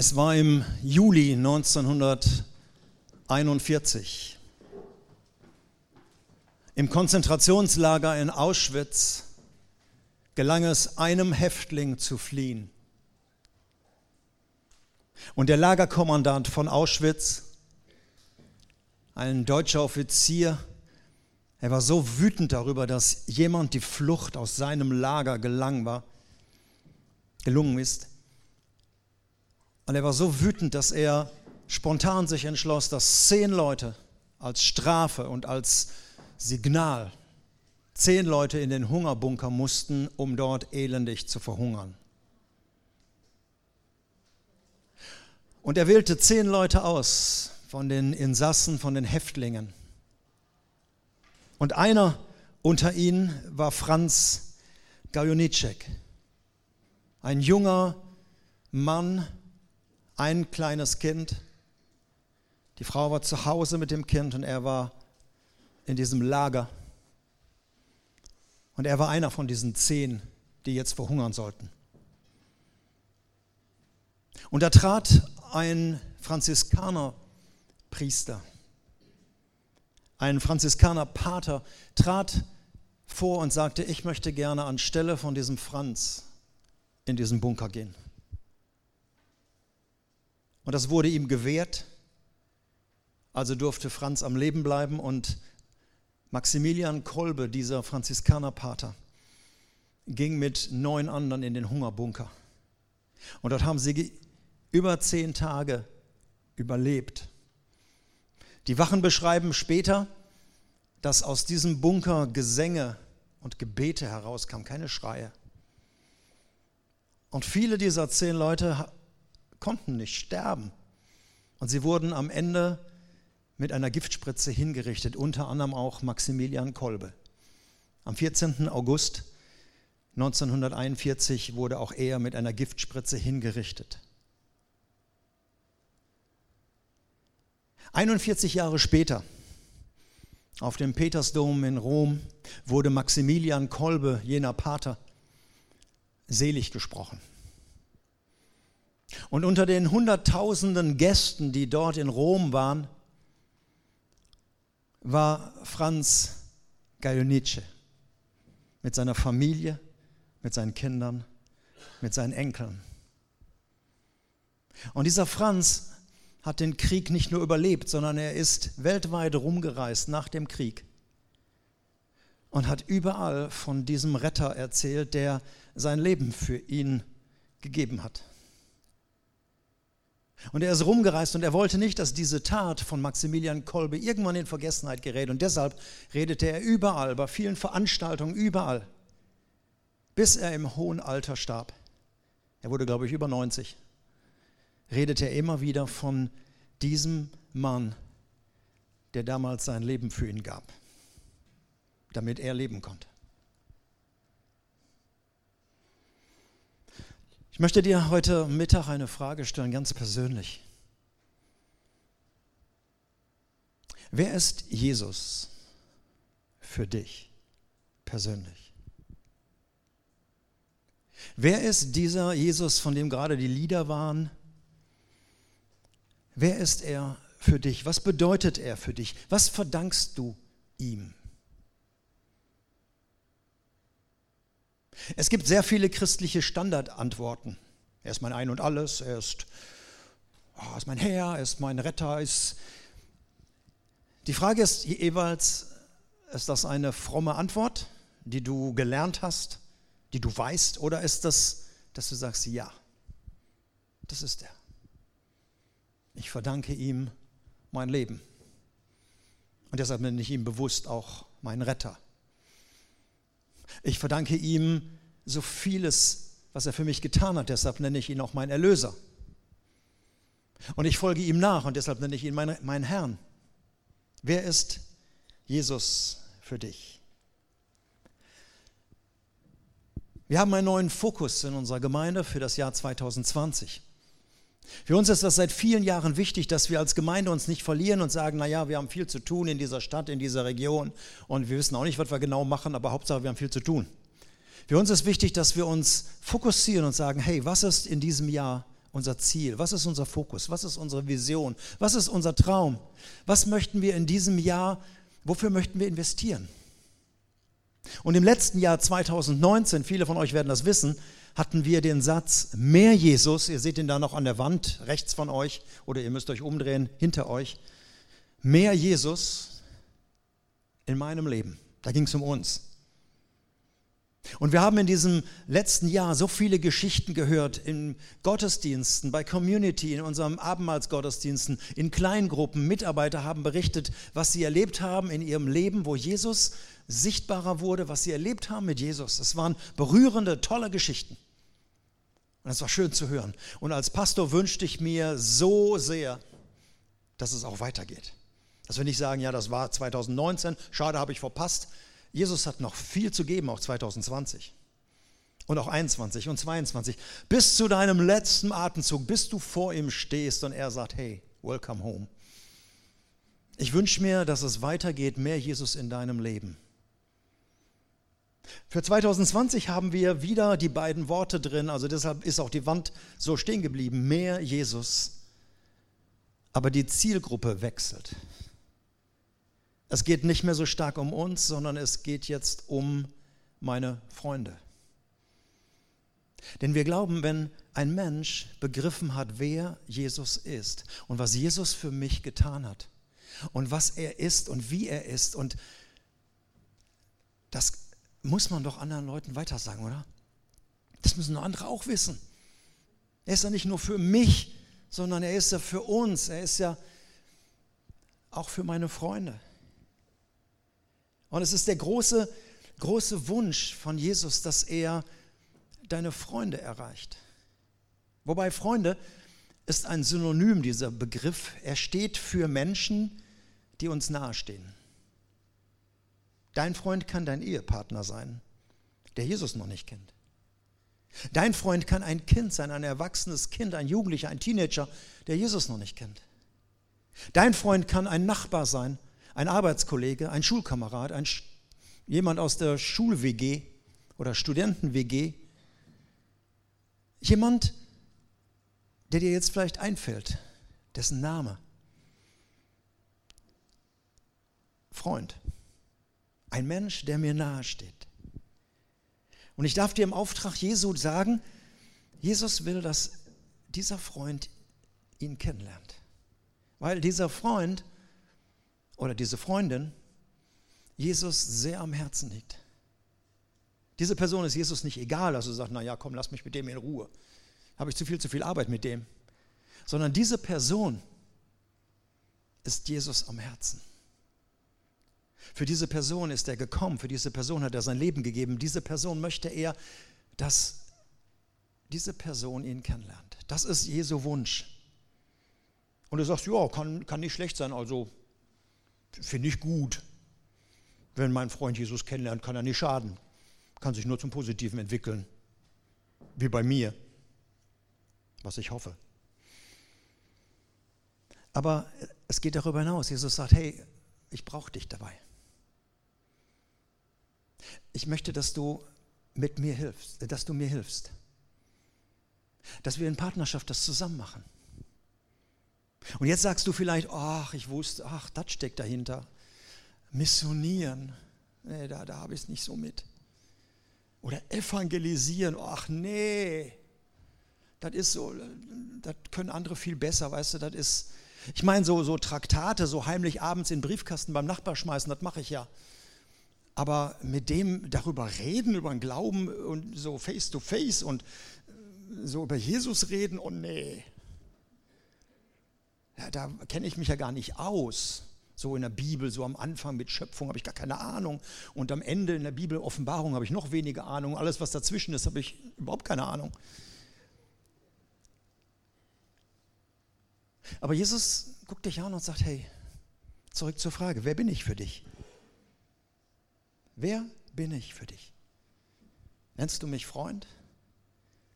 Es war im Juli 1941. Im Konzentrationslager in Auschwitz gelang es einem Häftling zu fliehen. Und der Lagerkommandant von Auschwitz, ein deutscher Offizier, er war so wütend darüber, dass jemand die Flucht aus seinem Lager gelang war, gelungen ist. Und er war so wütend, dass er spontan sich entschloss, dass zehn Leute als Strafe und als Signal, zehn Leute in den Hungerbunker mussten, um dort elendig zu verhungern. Und er wählte zehn Leute aus von den Insassen, von den Häftlingen. Und einer unter ihnen war Franz Gajonicek, ein junger Mann, ein kleines Kind. Die Frau war zu Hause mit dem Kind und er war in diesem Lager. Und er war einer von diesen zehn, die jetzt verhungern sollten. Und da trat ein Franziskanerpriester, ein Franziskanerpater, trat vor und sagte, ich möchte gerne anstelle von diesem Franz in diesen Bunker gehen. Und das wurde ihm gewährt. Also durfte Franz am Leben bleiben und Maximilian Kolbe, dieser Franziskanerpater, ging mit neun anderen in den Hungerbunker. Und dort haben sie über zehn Tage überlebt. Die Wachen beschreiben später, dass aus diesem Bunker Gesänge und Gebete herauskamen, keine Schreie. Und viele dieser zehn Leute konnten nicht sterben. Und sie wurden am Ende mit einer Giftspritze hingerichtet, unter anderem auch Maximilian Kolbe. Am 14. August 1941 wurde auch er mit einer Giftspritze hingerichtet. 41 Jahre später, auf dem Petersdom in Rom, wurde Maximilian Kolbe, jener Pater, selig gesprochen. Und unter den Hunderttausenden Gästen, die dort in Rom waren, war Franz Gajonice mit seiner Familie, mit seinen Kindern, mit seinen Enkeln. Und dieser Franz hat den Krieg nicht nur überlebt, sondern er ist weltweit rumgereist nach dem Krieg und hat überall von diesem Retter erzählt, der sein Leben für ihn gegeben hat. Und er ist rumgereist und er wollte nicht, dass diese Tat von Maximilian Kolbe irgendwann in Vergessenheit gerät. Und deshalb redete er überall, bei vielen Veranstaltungen, überall, bis er im hohen Alter starb. Er wurde, glaube ich, über 90. Redete er immer wieder von diesem Mann, der damals sein Leben für ihn gab, damit er leben konnte. Ich möchte dir heute Mittag eine Frage stellen, ganz persönlich. Wer ist Jesus für dich persönlich? Wer ist dieser Jesus, von dem gerade die Lieder waren? Wer ist er für dich? Was bedeutet er für dich? Was verdankst du ihm? Es gibt sehr viele christliche Standardantworten. Er ist mein Ein und Alles, er ist, oh, ist mein Herr, er ist mein Retter. Ist Die Frage ist jeweils, ist das eine fromme Antwort, die du gelernt hast, die du weißt, oder ist das, dass du sagst, ja, das ist er. Ich verdanke ihm mein Leben. Und deshalb nenne ich ihn bewusst auch meinen Retter. Ich verdanke ihm so vieles, was er für mich getan hat. Deshalb nenne ich ihn auch meinen Erlöser. Und ich folge ihm nach und deshalb nenne ich ihn meinen mein Herrn. Wer ist Jesus für dich? Wir haben einen neuen Fokus in unserer Gemeinde für das Jahr 2020. Für uns ist das seit vielen Jahren wichtig, dass wir als Gemeinde uns nicht verlieren und sagen, naja, wir haben viel zu tun in dieser Stadt, in dieser Region und wir wissen auch nicht, was wir genau machen, aber Hauptsache, wir haben viel zu tun. Für uns ist wichtig, dass wir uns fokussieren und sagen, hey, was ist in diesem Jahr unser Ziel? Was ist unser Fokus? Was ist unsere Vision? Was ist unser Traum? Was möchten wir in diesem Jahr, wofür möchten wir investieren? Und im letzten Jahr 2019, viele von euch werden das wissen, hatten wir den Satz, mehr Jesus, ihr seht ihn da noch an der Wand rechts von euch oder ihr müsst euch umdrehen hinter euch, mehr Jesus in meinem Leben. Da ging es um uns. Und wir haben in diesem letzten Jahr so viele Geschichten gehört in Gottesdiensten, bei Community, in unserem Abendmahlsgottesdiensten, in Kleingruppen. Mitarbeiter haben berichtet, was sie erlebt haben in ihrem Leben, wo Jesus sichtbarer wurde, was sie erlebt haben mit Jesus. Es waren berührende, tolle Geschichten. Und es war schön zu hören. Und als Pastor wünschte ich mir so sehr, dass es auch weitergeht. Dass wir nicht sagen, ja, das war 2019, schade, habe ich verpasst. Jesus hat noch viel zu geben, auch 2020 und auch 21 und 22. Bis zu deinem letzten Atemzug, bis du vor ihm stehst und er sagt, hey, welcome home. Ich wünsche mir, dass es weitergeht, mehr Jesus in deinem Leben. Für 2020 haben wir wieder die beiden Worte drin, also deshalb ist auch die Wand so stehen geblieben, mehr Jesus. Aber die Zielgruppe wechselt. Es geht nicht mehr so stark um uns, sondern es geht jetzt um meine Freunde. Denn wir glauben, wenn ein Mensch begriffen hat, wer Jesus ist und was Jesus für mich getan hat und was er ist und wie er ist und das muss man doch anderen Leuten weitersagen, oder? Das müssen andere auch wissen. Er ist ja nicht nur für mich, sondern er ist ja für uns. Er ist ja auch für meine Freunde. Und es ist der große, große Wunsch von Jesus, dass er deine Freunde erreicht. Wobei Freunde ist ein Synonym, dieser Begriff. Er steht für Menschen, die uns nahestehen. Dein Freund kann dein Ehepartner sein, der Jesus noch nicht kennt. Dein Freund kann ein Kind sein, ein erwachsenes Kind, ein Jugendlicher, ein Teenager, der Jesus noch nicht kennt. Dein Freund kann ein Nachbar sein, ein Arbeitskollege, ein Schulkamerad, ein, jemand aus der Schul-WG oder Studenten-WG. Jemand, der dir jetzt vielleicht einfällt, dessen Name. Freund. Ein Mensch, der mir nahe steht. Und ich darf dir im Auftrag Jesu sagen, Jesus will, dass dieser Freund ihn kennenlernt. Weil dieser Freund oder diese Freundin Jesus sehr am Herzen liegt. Diese Person ist Jesus nicht egal, also sagt, na ja, komm, lass mich mit dem in Ruhe. Habe ich zu viel, zu viel Arbeit mit dem. Sondern diese Person ist Jesus am Herzen. Für diese Person ist er gekommen, für diese Person hat er sein Leben gegeben. Diese Person möchte er, dass diese Person ihn kennenlernt. Das ist Jesu Wunsch. Und du sagst, ja, kann, kann nicht schlecht sein, also finde ich gut. Wenn mein Freund Jesus kennenlernt, kann er nicht schaden. Kann sich nur zum Positiven entwickeln. Wie bei mir. Was ich hoffe. Aber es geht darüber hinaus. Jesus sagt, hey, ich brauche dich dabei. Ich möchte, dass du mit mir hilfst, dass du mir hilfst. Dass wir in Partnerschaft das zusammen machen. Und jetzt sagst du vielleicht, ach, ich wusste, ach, das steckt dahinter. Missionieren, nee, da, da habe ich es nicht so mit. Oder evangelisieren, ach nee, das ist so, das können andere viel besser, weißt du, das ist, ich meine, so, so Traktate, so heimlich abends in Briefkasten beim Nachbar schmeißen, das mache ich ja. Aber mit dem darüber reden, über den Glauben und so face to face und so über Jesus reden, oh nee, ja, da kenne ich mich ja gar nicht aus. So in der Bibel, so am Anfang mit Schöpfung habe ich gar keine Ahnung. Und am Ende in der Bibel Offenbarung habe ich noch weniger Ahnung. Alles, was dazwischen ist, habe ich überhaupt keine Ahnung. Aber Jesus guckt dich an und sagt, hey, zurück zur Frage, wer bin ich für dich? Wer bin ich für dich? Nennst du mich Freund?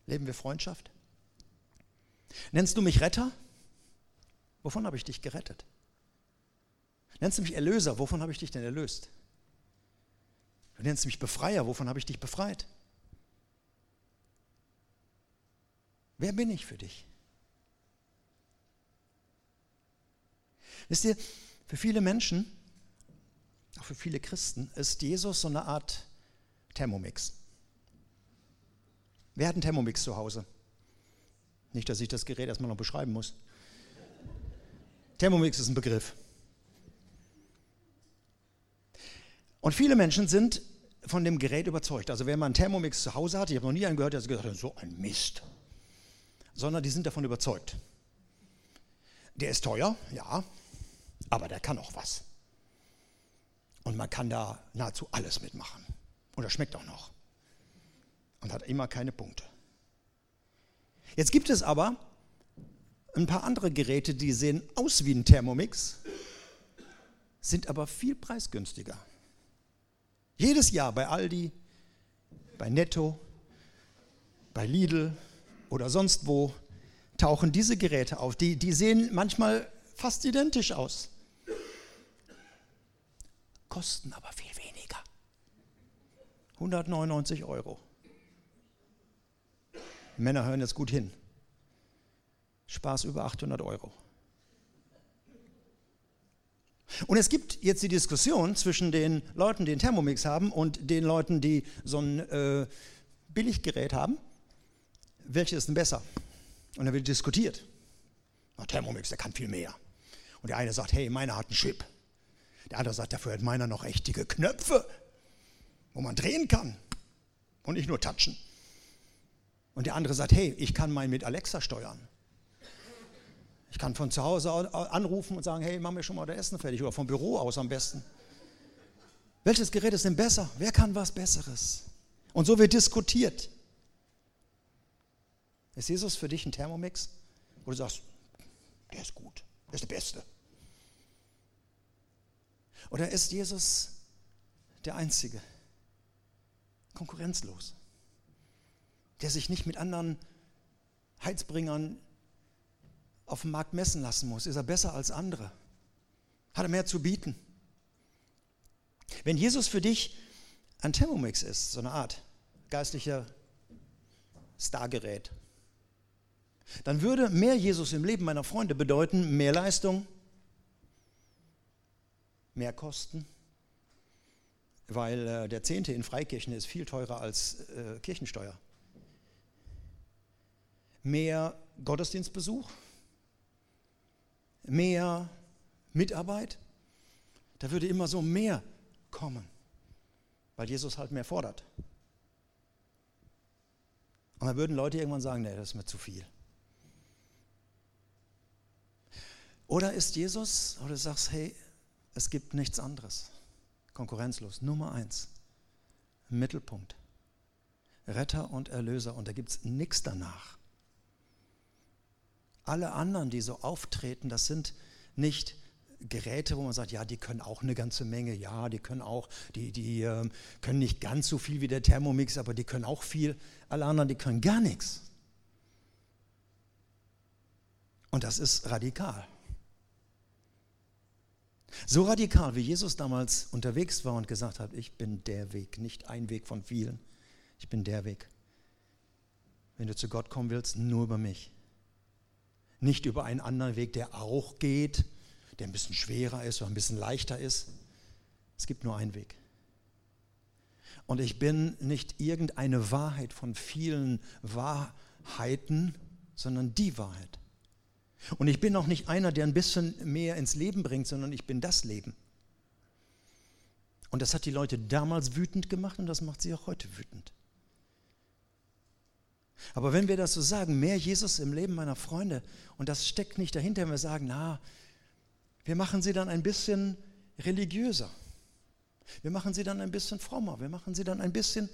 Leben wir Freundschaft? Nennst du mich Retter? Wovon habe ich dich gerettet? Nennst du mich Erlöser? Wovon habe ich dich denn erlöst? Du nennst mich Befreier. Wovon habe ich dich befreit? Wer bin ich für dich? Wisst ihr, für viele Menschen auch für viele Christen, ist Jesus so eine Art Thermomix. Wer hat einen Thermomix zu Hause? Nicht, dass ich das Gerät erstmal noch beschreiben muss. Thermomix ist ein Begriff. Und viele Menschen sind von dem Gerät überzeugt. Also wer mal einen Thermomix zu Hause hat, ich habe noch nie einen gehört, der gesagt hat, so ein Mist. Sondern die sind davon überzeugt. Der ist teuer, ja, aber der kann auch was. Und man kann da nahezu alles mitmachen. Und er schmeckt auch noch. Und hat immer keine Punkte. Jetzt gibt es aber ein paar andere Geräte, die sehen aus wie ein Thermomix, sind aber viel preisgünstiger. Jedes Jahr bei Aldi, bei Netto, bei Lidl oder sonst wo tauchen diese Geräte auf. Die, die sehen manchmal fast identisch aus, kosten aber viel weniger. 199 Euro. Männer hören jetzt gut hin. Spaß über 800 Euro. Und es gibt jetzt die Diskussion zwischen den Leuten, die einen Thermomix haben und den Leuten, die so ein äh, Billiggerät haben. Welches ist denn besser? Und dann wird diskutiert. Der Thermomix, der kann viel mehr. Und der eine sagt, hey, meiner hat einen Chip. Der andere sagt, dafür hat meiner noch richtige Knöpfe, wo man drehen kann und nicht nur touchen. Und der andere sagt, hey, ich kann meinen mit Alexa steuern. Ich kann von zu Hause anrufen und sagen, hey, mach mir schon mal das Essen fertig oder vom Büro aus am besten. Welches Gerät ist denn besser? Wer kann was Besseres? Und so wird diskutiert. Ist Jesus für dich ein Thermomix? Wo du sagst, der ist gut, der ist der Beste. Oder ist Jesus der Einzige, konkurrenzlos, der sich nicht mit anderen Heizbringern auf dem Markt messen lassen muss. Ist er besser als andere? Hat er mehr zu bieten? Wenn Jesus für dich ein Thermomix ist, so eine Art geistlicher Stargerät, dann würde mehr Jesus im Leben meiner Freunde bedeuten mehr Leistung, mehr Kosten, weil äh, der Zehnte in Freikirchen ist viel teurer als äh, Kirchensteuer. Mehr Gottesdienstbesuch, mehr Mitarbeit, da würde immer so mehr kommen, weil Jesus halt mehr fordert. Und dann würden Leute irgendwann sagen, nee, das ist mir zu viel. Oder ist Jesus, oder du sagst, hey, es gibt nichts anderes. Konkurrenzlos. Nummer eins. Mittelpunkt. Retter und Erlöser. Und da gibt es nichts danach. Alle anderen, die so auftreten, das sind nicht Geräte, wo man sagt, ja, die können auch eine ganze Menge, ja, die können auch, die, die äh, können nicht ganz so viel wie der Thermomix, aber die können auch viel. Alle anderen, die können gar nichts. Und das ist radikal. So radikal, wie Jesus damals unterwegs war und gesagt hat, ich bin der Weg, nicht ein Weg von vielen, ich bin der Weg. Wenn du zu Gott kommen willst, nur über mich nicht über einen anderen Weg, der auch geht, der ein bisschen schwerer ist oder ein bisschen leichter ist. Es gibt nur einen Weg. Und ich bin nicht irgendeine Wahrheit von vielen Wahrheiten, sondern die Wahrheit. Und ich bin auch nicht einer, der ein bisschen mehr ins Leben bringt, sondern ich bin das Leben. Und das hat die Leute damals wütend gemacht und das macht sie auch heute wütend. Aber wenn wir das so sagen, mehr Jesus im Leben meiner Freunde, und das steckt nicht dahinter, wenn wir sagen, na, wir machen sie dann ein bisschen religiöser. Wir machen sie dann ein bisschen frommer. Wir machen sie dann ein bisschen,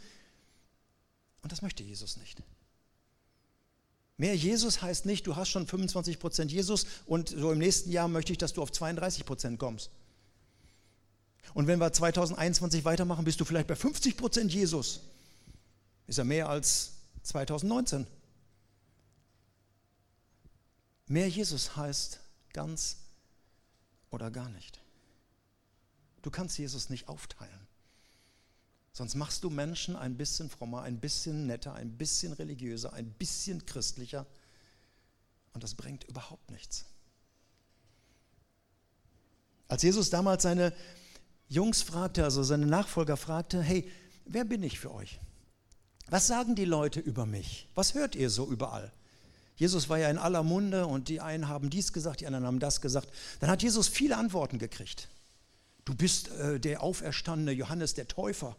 und das möchte Jesus nicht. Mehr Jesus heißt nicht, du hast schon 25 Prozent Jesus und so im nächsten Jahr möchte ich, dass du auf 32 Prozent kommst. Und wenn wir 2021 weitermachen, bist du vielleicht bei 50 Prozent Jesus. Ist ja mehr als 2019. Mehr Jesus heißt ganz oder gar nicht. Du kannst Jesus nicht aufteilen. Sonst machst du Menschen ein bisschen frommer, ein bisschen netter, ein bisschen religiöser, ein bisschen christlicher. Und das bringt überhaupt nichts. Als Jesus damals seine Jungs fragte, also seine Nachfolger fragte, hey, wer bin ich für euch? Was sagen die Leute über mich? Was hört ihr so überall? Jesus war ja in aller Munde und die einen haben dies gesagt, die anderen haben das gesagt. Dann hat Jesus viele Antworten gekriegt. Du bist äh, der auferstandene Johannes der Täufer.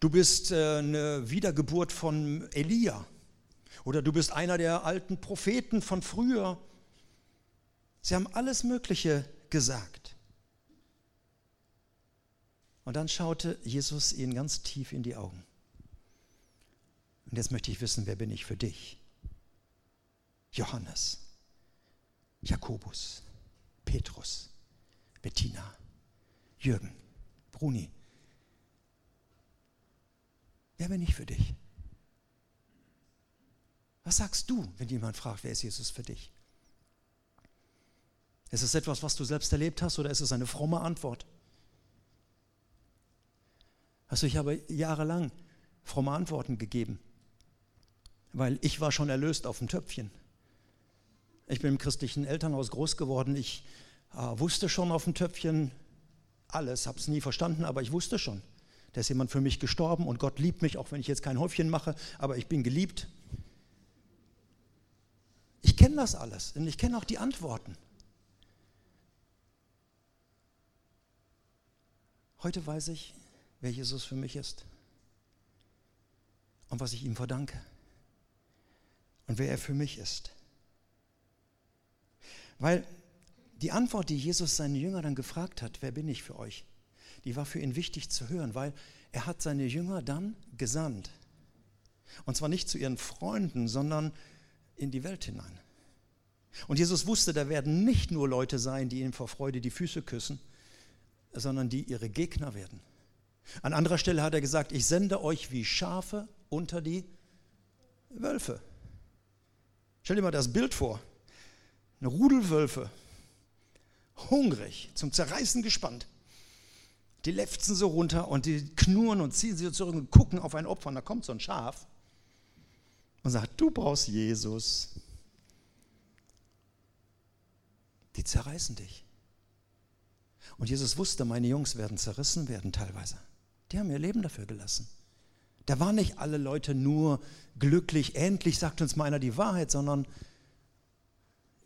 Du bist äh, eine Wiedergeburt von Elia. Oder du bist einer der alten Propheten von früher. Sie haben alles Mögliche gesagt. Und dann schaute Jesus ihnen ganz tief in die Augen. Und jetzt möchte ich wissen, wer bin ich für dich? Johannes, Jakobus, Petrus, Bettina, Jürgen, Bruni. Wer bin ich für dich? Was sagst du, wenn jemand fragt, wer ist Jesus für dich? Ist es etwas, was du selbst erlebt hast oder ist es eine fromme Antwort? Also ich habe jahrelang fromme Antworten gegeben, weil ich war schon erlöst auf dem Töpfchen. Ich bin im christlichen Elternhaus groß geworden. Ich äh, wusste schon auf dem Töpfchen alles, habe es nie verstanden, aber ich wusste schon. Da ist jemand für mich gestorben und Gott liebt mich, auch wenn ich jetzt kein Häufchen mache, aber ich bin geliebt. Ich kenne das alles und ich kenne auch die Antworten. Heute weiß ich, wer Jesus für mich ist und was ich ihm verdanke und wer er für mich ist. Weil die Antwort, die Jesus seinen Jüngern dann gefragt hat, wer bin ich für euch, die war für ihn wichtig zu hören, weil er hat seine Jünger dann gesandt. Und zwar nicht zu ihren Freunden, sondern in die Welt hinein. Und Jesus wusste, da werden nicht nur Leute sein, die ihm vor Freude die Füße küssen, sondern die ihre Gegner werden. An anderer Stelle hat er gesagt, ich sende euch wie Schafe unter die Wölfe. Stell dir mal das Bild vor eine Rudelwölfe, hungrig, zum Zerreißen gespannt. Die lefzen so runter und die knurren und ziehen sie zurück und gucken auf ein Opfer. Und da kommt so ein Schaf und sagt, du brauchst Jesus. Die zerreißen dich. Und Jesus wusste, meine Jungs werden zerrissen werden teilweise. Die haben ihr Leben dafür gelassen. Da waren nicht alle Leute nur glücklich, endlich sagt uns mal einer die Wahrheit, sondern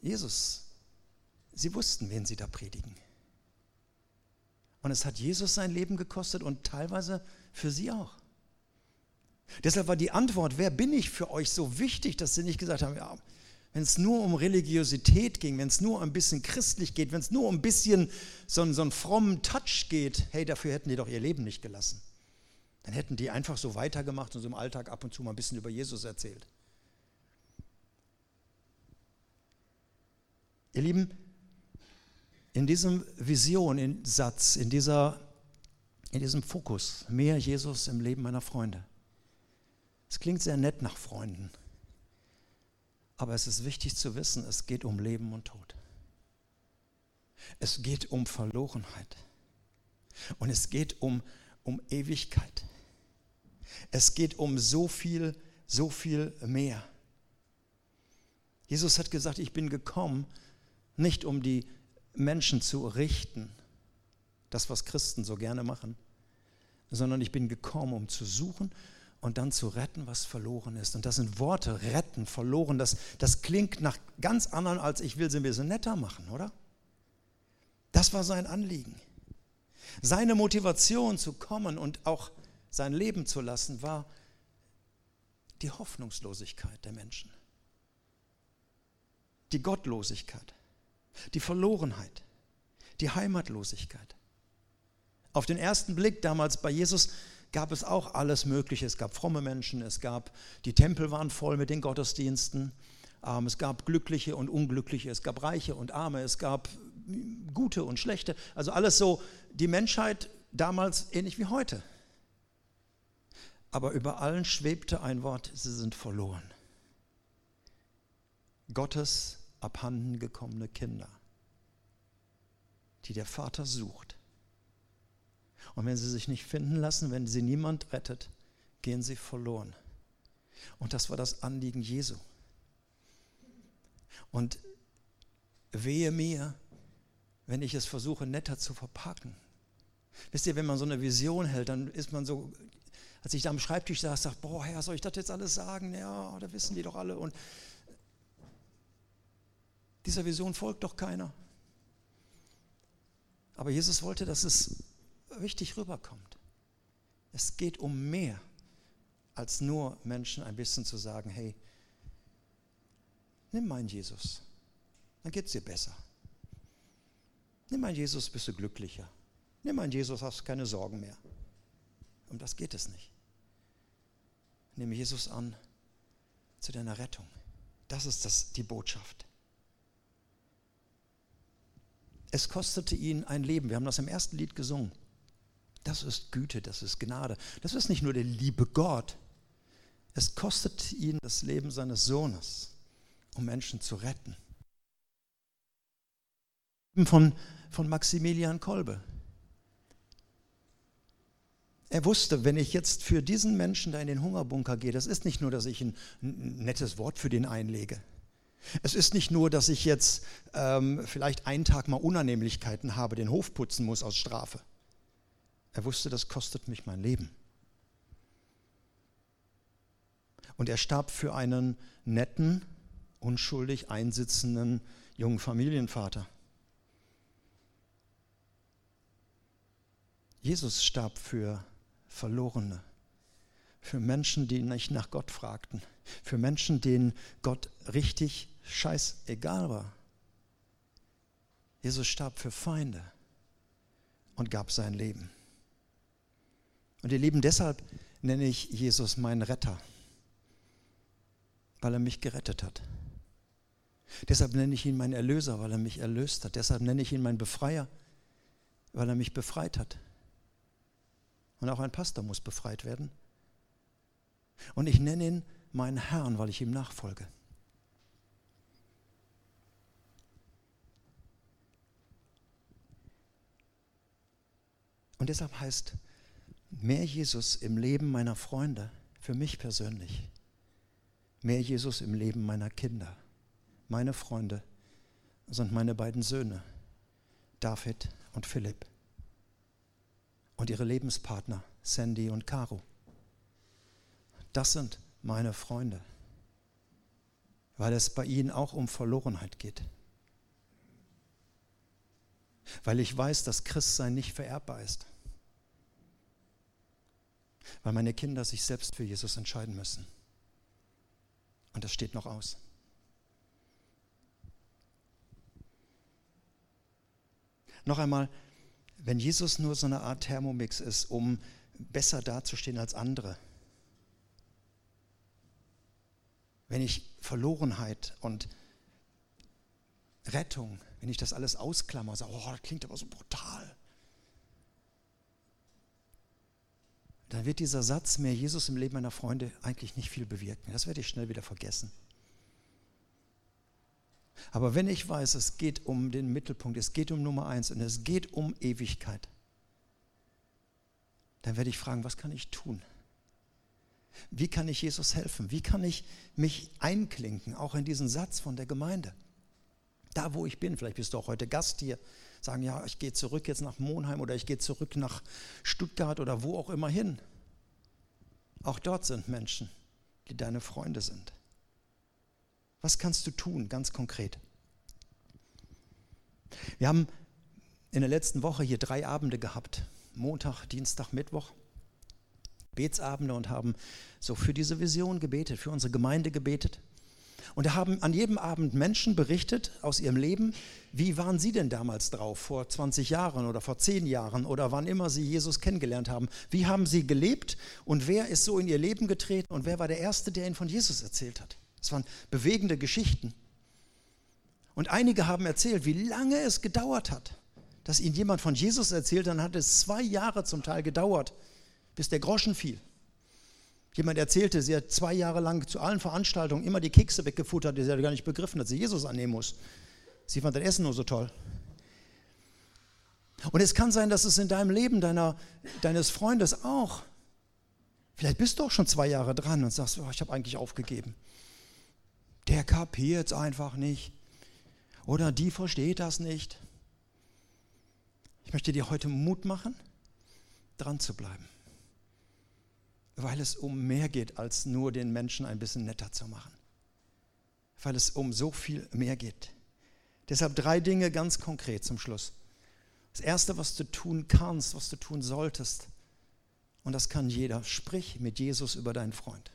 Jesus. Sie wussten, wen sie da predigen. Und es hat Jesus sein Leben gekostet und teilweise für sie auch. Deshalb war die Antwort, wer bin ich für euch, so wichtig, dass sie nicht gesagt haben, ja, wenn es nur um Religiosität ging, wenn es nur ein bisschen christlich geht, wenn es nur um ein bisschen so, so einen frommen Touch geht, hey, dafür hätten die doch ihr Leben nicht gelassen. Dann hätten die einfach so weitergemacht und so im Alltag ab und zu mal ein bisschen über Jesus erzählt. Ihr Lieben, in diesem Vision, in Satz, in, dieser, in diesem Fokus, mehr Jesus im Leben meiner Freunde. Es klingt sehr nett nach Freunden, aber es ist wichtig zu wissen, es geht um Leben und Tod. Es geht um Verlorenheit und es geht um, um Ewigkeit. Es geht um so viel, so viel mehr. Jesus hat gesagt, ich bin gekommen, nicht um die Menschen zu richten, das, was Christen so gerne machen, sondern ich bin gekommen, um zu suchen und dann zu retten, was verloren ist. Und das sind Worte, retten, verloren, das, das klingt nach ganz anderen, als ich will sie ein bisschen netter machen, oder? Das war sein Anliegen. Seine Motivation zu kommen und auch sein Leben zu lassen, war die Hoffnungslosigkeit der Menschen, die Gottlosigkeit die Verlorenheit, die Heimatlosigkeit. Auf den ersten Blick damals bei Jesus gab es auch alles Mögliche. Es gab fromme Menschen, es gab, die Tempel waren voll mit den Gottesdiensten, ähm, es gab Glückliche und Unglückliche, es gab Reiche und Arme, es gab Gute und Schlechte. Also alles so, die Menschheit damals ähnlich wie heute. Aber über allen schwebte ein Wort, sie sind verloren. Gottes abhanden gekommene Kinder, die der Vater sucht. Und wenn sie sich nicht finden lassen, wenn sie niemand rettet, gehen sie verloren. Und das war das Anliegen Jesu. Und wehe mir, wenn ich es versuche, netter zu verpacken. Wisst ihr, wenn man so eine Vision hält, dann ist man so, als ich da am Schreibtisch saß, dachte, boah, Herr, soll ich das jetzt alles sagen? Ja, da wissen die doch alle. Und dieser Vision folgt doch keiner. Aber Jesus wollte, dass es richtig rüberkommt. Es geht um mehr, als nur Menschen ein bisschen zu sagen, hey, nimm meinen Jesus, dann geht es dir besser. Nimm meinen Jesus, bist du glücklicher. Nimm meinen Jesus, hast du keine Sorgen mehr. Um das geht es nicht. Nimm Jesus an zu deiner Rettung. Das ist das, die Botschaft. Es kostete ihn ein Leben. Wir haben das im ersten Lied gesungen. Das ist Güte, das ist Gnade. Das ist nicht nur der liebe Gott. Es kostete ihn das Leben seines Sohnes, um Menschen zu retten. Von, von Maximilian Kolbe. Er wusste, wenn ich jetzt für diesen Menschen da in den Hungerbunker gehe, das ist nicht nur, dass ich ein nettes Wort für den einlege. Es ist nicht nur, dass ich jetzt ähm, vielleicht einen Tag mal Unannehmlichkeiten habe, den Hof putzen muss aus Strafe. Er wusste, das kostet mich mein Leben. Und er starb für einen netten, unschuldig einsitzenden jungen Familienvater. Jesus starb für Verlorene, für Menschen, die nicht nach Gott fragten, für Menschen, denen Gott richtig scheißegal war. Jesus starb für Feinde und gab sein Leben. Und ihr Lieben, deshalb nenne ich Jesus meinen Retter, weil er mich gerettet hat. Deshalb nenne ich ihn meinen Erlöser, weil er mich erlöst hat. Deshalb nenne ich ihn meinen Befreier, weil er mich befreit hat. Und auch ein Pastor muss befreit werden. Und ich nenne ihn meinen Herrn, weil ich ihm nachfolge. Und deshalb heißt mehr Jesus im Leben meiner Freunde, für mich persönlich, mehr Jesus im Leben meiner Kinder, meine Freunde sind meine beiden Söhne, David und Philipp, und ihre Lebenspartner, Sandy und Caro. Das sind meine Freunde, weil es bei ihnen auch um Verlorenheit geht. Weil ich weiß, dass Christsein nicht vererbbar ist weil meine Kinder sich selbst für Jesus entscheiden müssen. Und das steht noch aus. Noch einmal, wenn Jesus nur so eine Art Thermomix ist, um besser dazustehen als andere, wenn ich Verlorenheit und Rettung, wenn ich das alles ausklammer, sage, oh, das klingt aber so brutal. Dann wird dieser Satz, mehr Jesus im Leben meiner Freunde, eigentlich nicht viel bewirken. Das werde ich schnell wieder vergessen. Aber wenn ich weiß, es geht um den Mittelpunkt, es geht um Nummer eins und es geht um Ewigkeit, dann werde ich fragen, was kann ich tun? Wie kann ich Jesus helfen? Wie kann ich mich einklinken, auch in diesen Satz von der Gemeinde? Da, wo ich bin, vielleicht bist du auch heute Gast hier, sagen, ja, ich gehe zurück jetzt nach Monheim oder ich gehe zurück nach Stuttgart oder wo auch immer hin. Auch dort sind Menschen, die deine Freunde sind. Was kannst du tun, ganz konkret? Wir haben in der letzten Woche hier drei Abende gehabt. Montag, Dienstag, Mittwoch. Betsabende und haben so für diese Vision gebetet, für unsere Gemeinde gebetet. Und da haben an jedem Abend Menschen berichtet aus ihrem Leben, wie waren sie denn damals drauf, vor 20 Jahren oder vor 10 Jahren oder wann immer sie Jesus kennengelernt haben. Wie haben sie gelebt und wer ist so in ihr Leben getreten und wer war der Erste, der ihnen von Jesus erzählt hat. Das waren bewegende Geschichten. Und einige haben erzählt, wie lange es gedauert hat, dass ihnen jemand von Jesus erzählt. Dann hat es zwei Jahre zum Teil gedauert, bis der Groschen fiel. Jemand erzählte, sie hat zwei Jahre lang zu allen Veranstaltungen immer die Kekse weggefuttert, die sie hat gar nicht begriffen, dass sie Jesus annehmen muss. Sie fand das Essen nur so toll. Und es kann sein, dass es in deinem Leben deiner, deines Freundes auch. Vielleicht bist du auch schon zwei Jahre dran und sagst, oh, ich habe eigentlich aufgegeben. Der kapiert es einfach nicht. Oder die versteht das nicht. Ich möchte dir heute Mut machen, dran zu bleiben. Weil es um mehr geht, als nur den Menschen ein bisschen netter zu machen. Weil es um so viel mehr geht. Deshalb drei Dinge ganz konkret zum Schluss. Das Erste, was du tun kannst, was du tun solltest, und das kann jeder, sprich mit Jesus über deinen Freund.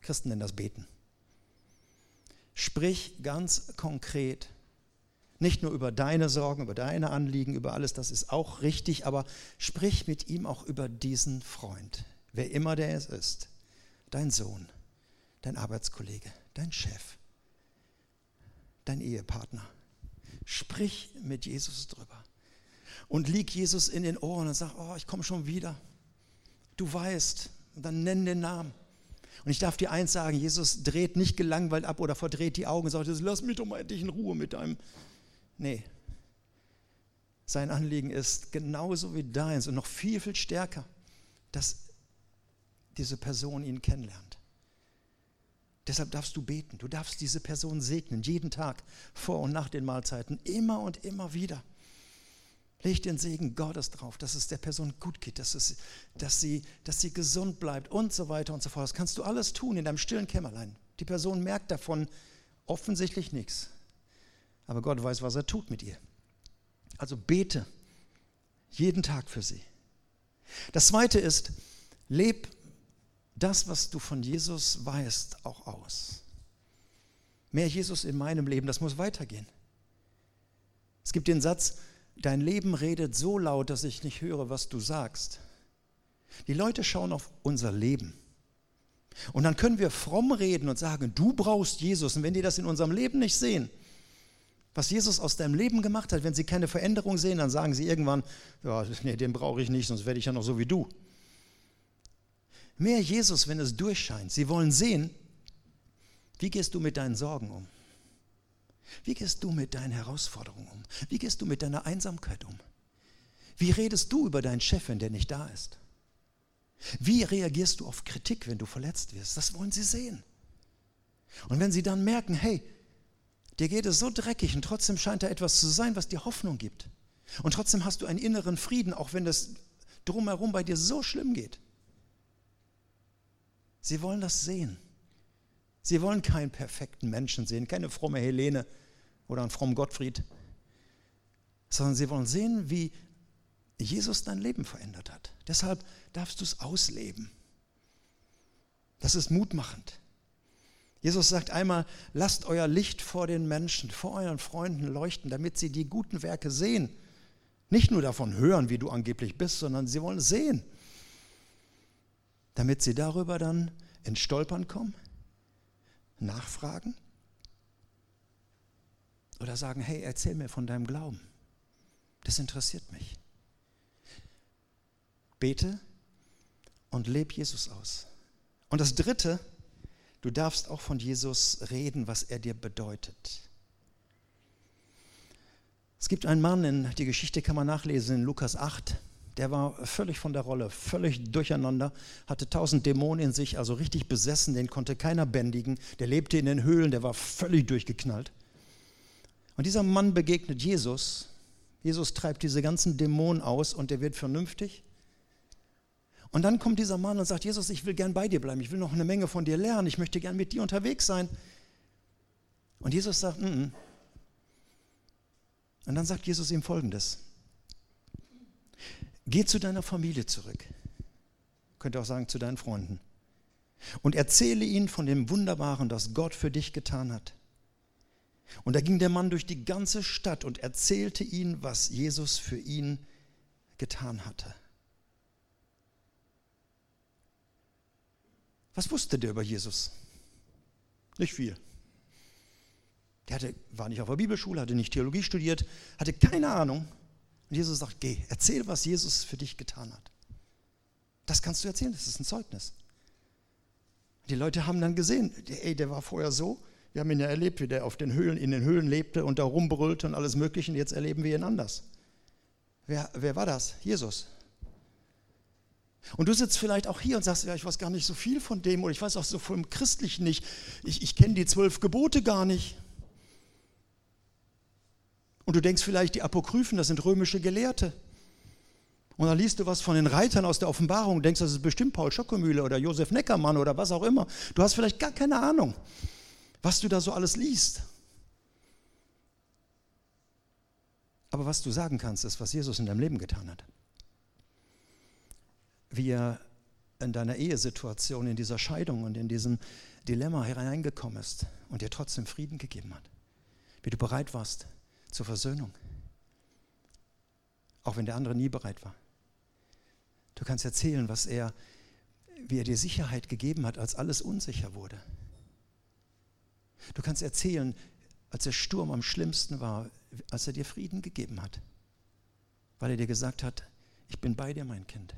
Christen nennen das Beten. Sprich ganz konkret, nicht nur über deine Sorgen, über deine Anliegen, über alles, das ist auch richtig, aber sprich mit ihm auch über diesen Freund, wer immer der es ist, dein Sohn, dein Arbeitskollege, dein Chef, dein Ehepartner. Sprich mit Jesus drüber und lieg Jesus in den Ohren und sag, oh, ich komme schon wieder. Du weißt, und dann nenn den Namen. Und ich darf dir eins sagen, Jesus dreht nicht gelangweilt ab oder verdreht die Augen und sagt, lass mich doch mal endlich in Ruhe mit deinem. Nee. Sein Anliegen ist genauso wie deins und noch viel, viel stärker, dass diese Person ihn kennenlernt. Deshalb darfst du beten. Du darfst diese Person segnen, jeden Tag, vor und nach den Mahlzeiten, immer und immer wieder. Leg den Segen Gottes drauf, dass es der Person gut geht, dass, es, dass, sie, dass sie gesund bleibt und so weiter und so fort. Das kannst du alles tun in deinem stillen Kämmerlein. Die Person merkt davon offensichtlich nichts. Aber Gott weiß, was er tut mit ihr. Also bete jeden Tag für sie. Das Zweite ist, leb das, was du von Jesus weißt, auch aus. Mehr Jesus in meinem Leben, das muss weitergehen. Es gibt den Satz, dein Leben redet so laut, dass ich nicht höre, was du sagst. Die Leute schauen auf unser Leben. Und dann können wir fromm reden und sagen, du brauchst Jesus. Und wenn die das in unserem Leben nicht sehen, was Jesus aus deinem Leben gemacht hat, wenn sie keine Veränderung sehen, dann sagen sie irgendwann, ja, nee, den brauche ich nicht, sonst werde ich ja noch so wie du. Mehr Jesus, wenn es durchscheint. Sie wollen sehen, wie gehst du mit deinen Sorgen um? Wie gehst du mit deinen Herausforderungen um? Wie gehst du mit deiner Einsamkeit um? Wie redest du über deinen Chef, wenn der nicht da ist? Wie reagierst du auf Kritik, wenn du verletzt wirst? Das wollen sie sehen. Und wenn sie dann merken, hey, dir geht es so dreckig und trotzdem scheint da etwas zu sein, was dir Hoffnung gibt. Und trotzdem hast du einen inneren Frieden, auch wenn das drumherum bei dir so schlimm geht. Sie wollen das sehen. Sie wollen keinen perfekten Menschen sehen, keine fromme Helene oder einen frommen Gottfried, sondern sie wollen sehen, wie Jesus dein Leben verändert hat. Deshalb darfst du es ausleben. Das ist mutmachend. Jesus sagt einmal, lasst euer Licht vor den Menschen, vor euren Freunden leuchten, damit sie die guten Werke sehen. Nicht nur davon hören, wie du angeblich bist, sondern sie wollen sehen. Damit sie darüber dann ins Stolpern kommen, nachfragen? Oder sagen, hey, erzähl mir von deinem Glauben. Das interessiert mich. Bete und leb Jesus aus. Und das Dritte, du darfst auch von Jesus reden, was er dir bedeutet. Es gibt einen Mann, in die Geschichte kann man nachlesen in Lukas 8, der war völlig von der Rolle, völlig durcheinander, hatte tausend Dämonen in sich, also richtig besessen, den konnte keiner bändigen. Der lebte in den Höhlen, der war völlig durchgeknallt. Und dieser Mann begegnet Jesus. Jesus treibt diese ganzen Dämonen aus und der wird vernünftig. Und dann kommt dieser Mann und sagt, Jesus, ich will gern bei dir bleiben, ich will noch eine Menge von dir lernen, ich möchte gern mit dir unterwegs sein. Und Jesus sagt, N -n. Und dann sagt Jesus ihm folgendes, Geh zu deiner Familie zurück. Könnte auch sagen zu deinen Freunden. Und erzähle ihnen von dem Wunderbaren, das Gott für dich getan hat. Und da ging der Mann durch die ganze Stadt und erzählte ihnen, was Jesus für ihn getan hatte. Was wusste der über Jesus? Nicht viel. Der hatte, war nicht auf der Bibelschule, hatte nicht Theologie studiert, hatte keine Ahnung. Und Jesus sagt, geh, erzähl, was Jesus für dich getan hat. Das kannst du erzählen, das ist ein Zeugnis. Die Leute haben dann gesehen, ey, der war vorher so, wir haben ihn ja erlebt, wie der auf den Höhlen, in den Höhlen lebte und da rumbrüllte und alles Mögliche, und jetzt erleben wir ihn anders. Wer, wer war das? Jesus. Und du sitzt vielleicht auch hier und sagst, ja, ich weiß gar nicht so viel von dem oder ich weiß auch so vom Christlichen nicht. Ich, ich kenne die zwölf Gebote gar nicht. Und du denkst vielleicht, die Apokryphen, das sind römische Gelehrte. Und dann liest du was von den Reitern aus der Offenbarung und denkst, das ist bestimmt Paul Schockomühle oder Josef Neckermann oder was auch immer. Du hast vielleicht gar keine Ahnung, was du da so alles liest. Aber was du sagen kannst, ist, was Jesus in deinem Leben getan hat. Wie er in deiner Ehesituation, in dieser Scheidung und in diesem Dilemma hereingekommen ist und dir trotzdem Frieden gegeben hat. Wie du bereit warst zur Versöhnung. Auch wenn der andere nie bereit war. Du kannst erzählen, was er, wie er dir Sicherheit gegeben hat, als alles unsicher wurde. Du kannst erzählen, als der Sturm am schlimmsten war, als er dir Frieden gegeben hat, weil er dir gesagt hat, ich bin bei dir, mein Kind.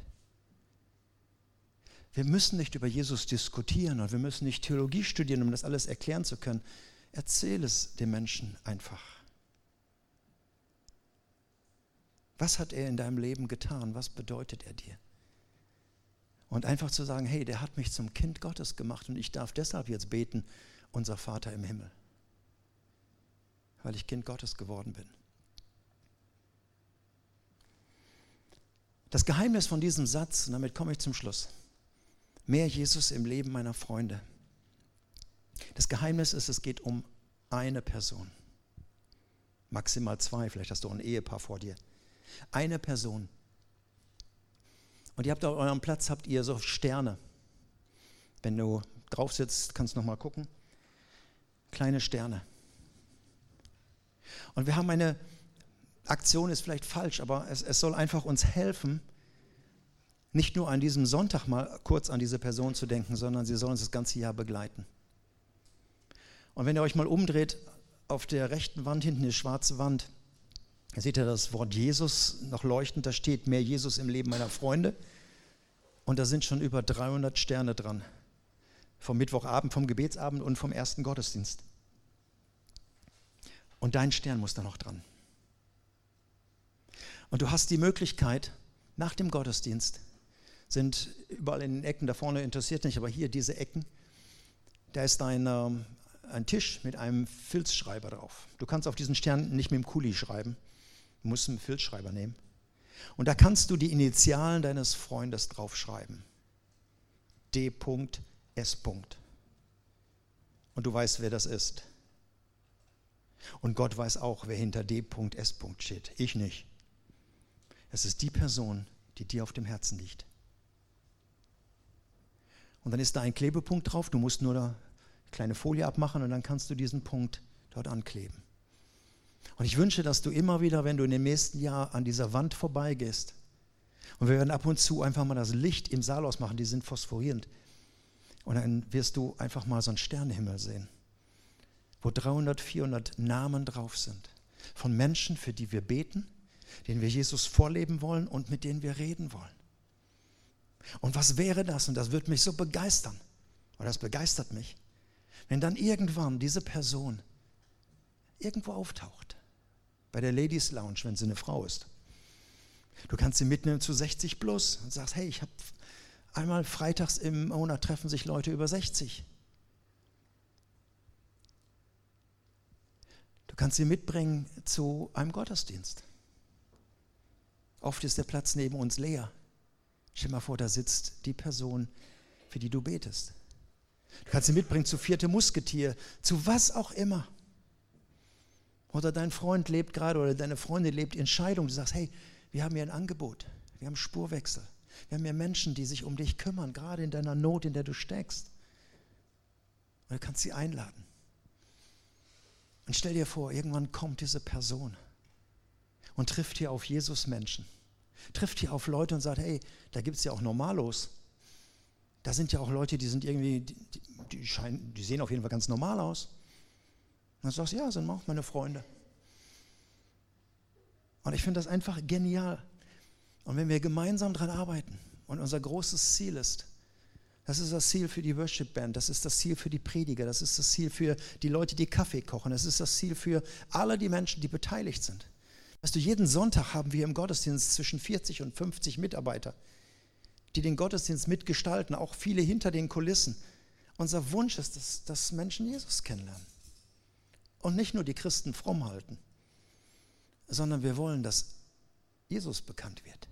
Wir müssen nicht über Jesus diskutieren und wir müssen nicht Theologie studieren, um das alles erklären zu können. Erzähl es den Menschen einfach. Was hat er in deinem Leben getan? Was bedeutet er dir? Und einfach zu sagen, hey, der hat mich zum Kind Gottes gemacht und ich darf deshalb jetzt beten, unser Vater im Himmel, weil ich Kind Gottes geworden bin. Das Geheimnis von diesem Satz, und damit komme ich zum Schluss, mehr Jesus im Leben meiner Freunde. Das Geheimnis ist, es geht um eine Person. Maximal zwei, vielleicht hast du auch ein Ehepaar vor dir. Eine Person. Und ihr habt auf eurem Platz, habt ihr so Sterne. Wenn du drauf sitzt, kannst du nochmal gucken. Kleine Sterne. Und wir haben eine Aktion, ist vielleicht falsch, aber es, es soll einfach uns helfen, nicht nur an diesem Sonntag mal kurz an diese Person zu denken, sondern sie soll uns das ganze Jahr begleiten. Und wenn ihr euch mal umdreht, auf der rechten Wand hinten eine schwarze Wand, seht ihr das Wort Jesus noch leuchtend, da steht mehr Jesus im Leben meiner Freunde. Und da sind schon über 300 Sterne dran. Vom Mittwochabend, vom Gebetsabend und vom ersten Gottesdienst. Und dein Stern muss da noch dran. Und du hast die Möglichkeit, nach dem Gottesdienst sind überall in den Ecken, da vorne interessiert nicht, aber hier diese Ecken, da ist ein, ähm, ein Tisch mit einem Filzschreiber drauf. Du kannst auf diesen Stern nicht mit dem Kuli schreiben, du musst einen Filzschreiber nehmen. Und da kannst du die Initialen deines Freundes draufschreiben. D.S. Und du weißt, wer das ist. Und Gott weiß auch, wer hinter D.S. steht. Ich nicht. Es ist die Person, die dir auf dem Herzen liegt. Und dann ist da ein Klebepunkt drauf. Du musst nur eine kleine Folie abmachen und dann kannst du diesen Punkt dort ankleben. Und ich wünsche, dass du immer wieder, wenn du in dem nächsten Jahr an dieser Wand vorbeigehst, und wir werden ab und zu einfach mal das Licht im Saal ausmachen, die sind phosphorierend. Und dann wirst du einfach mal so einen Sternenhimmel sehen, wo 300, 400 Namen drauf sind. Von Menschen, für die wir beten, denen wir Jesus vorleben wollen und mit denen wir reden wollen. Und was wäre das? Und das wird mich so begeistern, oder das begeistert mich, wenn dann irgendwann diese Person irgendwo auftaucht, bei der Ladies Lounge, wenn sie eine Frau ist. Du kannst sie mitnehmen zu 60 plus und sagst, hey, ich habe einmal freitags im Monat treffen sich Leute über 60. Du kannst sie mitbringen zu einem Gottesdienst. Oft ist der Platz neben uns leer. Stell dir mal vor, da sitzt die Person, für die du betest. Du kannst sie mitbringen zu vierte Musketier, zu was auch immer. Oder dein Freund lebt gerade oder deine Freundin lebt in Scheidung. Du sagst, hey, wir haben hier ein Angebot. Wir haben Spurwechsel. Wir haben hier Menschen, die sich um dich kümmern, gerade in deiner Not, in der du steckst. Und du kannst sie einladen. Und stell dir vor, irgendwann kommt diese Person und trifft hier auf Jesus Menschen trifft hier auf Leute und sagt, hey, da gibt es ja auch Normalos. Da sind ja auch Leute, die sind irgendwie, die, die, scheinen, die sehen auf jeden Fall ganz normal aus. Und dann sagst du, ja, sind auch meine Freunde. Und ich finde das einfach genial. Und wenn wir gemeinsam daran arbeiten und unser großes Ziel ist, das ist das Ziel für die Worship Band, das ist das Ziel für die Prediger, das ist das Ziel für die Leute, die Kaffee kochen, das ist das Ziel für alle die Menschen, die beteiligt sind. Weißt du, jeden Sonntag haben wir im Gottesdienst zwischen 40 und 50 Mitarbeiter, die den Gottesdienst mitgestalten, auch viele hinter den Kulissen. Unser Wunsch ist, dass, dass Menschen Jesus kennenlernen. Und nicht nur die Christen fromm halten, sondern wir wollen, dass Jesus bekannt wird.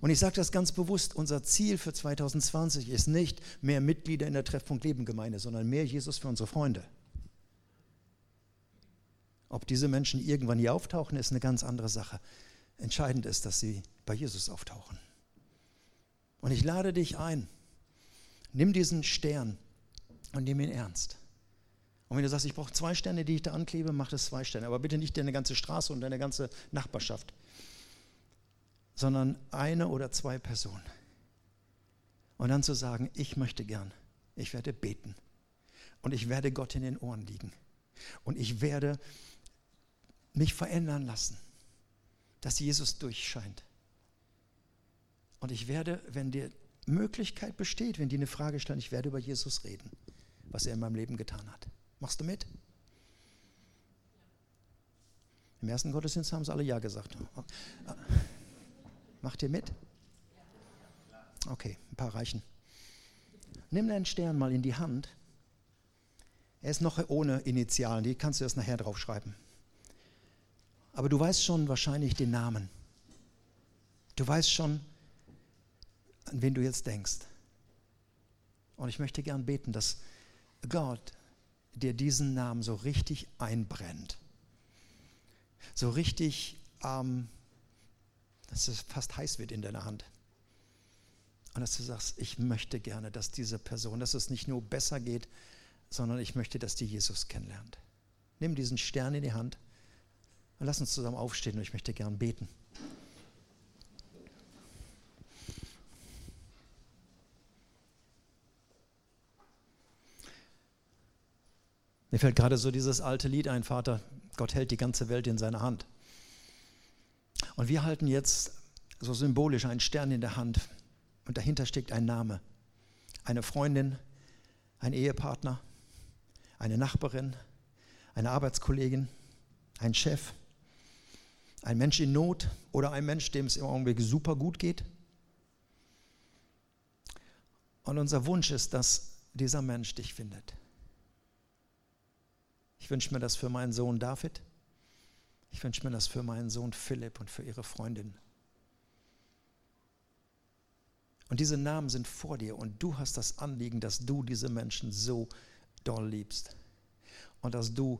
Und ich sage das ganz bewusst, unser Ziel für 2020 ist nicht mehr Mitglieder in der Treffpunkt Leben Gemeinde, sondern mehr Jesus für unsere Freunde. Ob diese Menschen irgendwann hier auftauchen, ist eine ganz andere Sache. Entscheidend ist, dass sie bei Jesus auftauchen. Und ich lade dich ein, nimm diesen Stern und nimm ihn ernst. Und wenn du sagst, ich brauche zwei Sterne, die ich da anklebe, mach das zwei Sterne. Aber bitte nicht deine ganze Straße und deine ganze Nachbarschaft, sondern eine oder zwei Personen. Und dann zu sagen, ich möchte gern, ich werde beten. Und ich werde Gott in den Ohren liegen. Und ich werde mich verändern lassen, dass Jesus durchscheint. Und ich werde, wenn die Möglichkeit besteht, wenn die eine Frage stellen, ich werde über Jesus reden, was er in meinem Leben getan hat. Machst du mit? Im ersten Gottesdienst haben sie alle Ja gesagt. Macht ihr mit? Okay, ein paar reichen. Nimm deinen Stern mal in die Hand. Er ist noch ohne Initialen, die kannst du erst nachher draufschreiben. Aber du weißt schon wahrscheinlich den Namen. Du weißt schon, an wen du jetzt denkst. Und ich möchte gern beten, dass Gott dir diesen Namen so richtig einbrennt. So richtig, ähm, dass es fast heiß wird in deiner Hand. Und dass du sagst, ich möchte gerne, dass diese Person, dass es nicht nur besser geht, sondern ich möchte, dass die Jesus kennenlernt. Nimm diesen Stern in die Hand und lass uns zusammen aufstehen und ich möchte gern beten. Mir fällt gerade so dieses alte Lied ein, Vater, Gott hält die ganze Welt in seiner Hand. Und wir halten jetzt so symbolisch einen Stern in der Hand und dahinter steckt ein Name. Eine Freundin, ein Ehepartner, eine Nachbarin, eine Arbeitskollegin, ein Chef, ein Mensch in Not oder ein Mensch, dem es im Augenblick super gut geht. Und unser Wunsch ist, dass dieser Mensch dich findet. Ich wünsche mir das für meinen Sohn David. Ich wünsche mir das für meinen Sohn Philipp und für ihre Freundin. Und diese Namen sind vor dir und du hast das Anliegen, dass du diese Menschen so doll liebst und dass du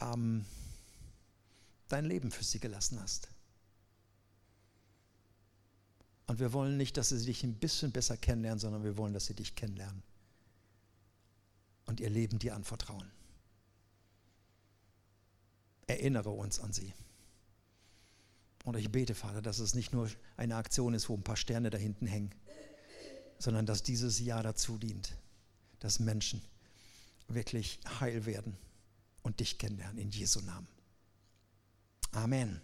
ähm, dein Leben für sie gelassen hast. Und wir wollen nicht, dass sie dich ein bisschen besser kennenlernen, sondern wir wollen, dass sie dich kennenlernen und ihr Leben dir anvertrauen erinnere uns an sie. Und ich bete, Vater, dass es nicht nur eine Aktion ist, wo ein paar Sterne da hinten hängen, sondern dass dieses Jahr dazu dient, dass Menschen wirklich heil werden und dich kennenlernen in Jesu Namen. Amen.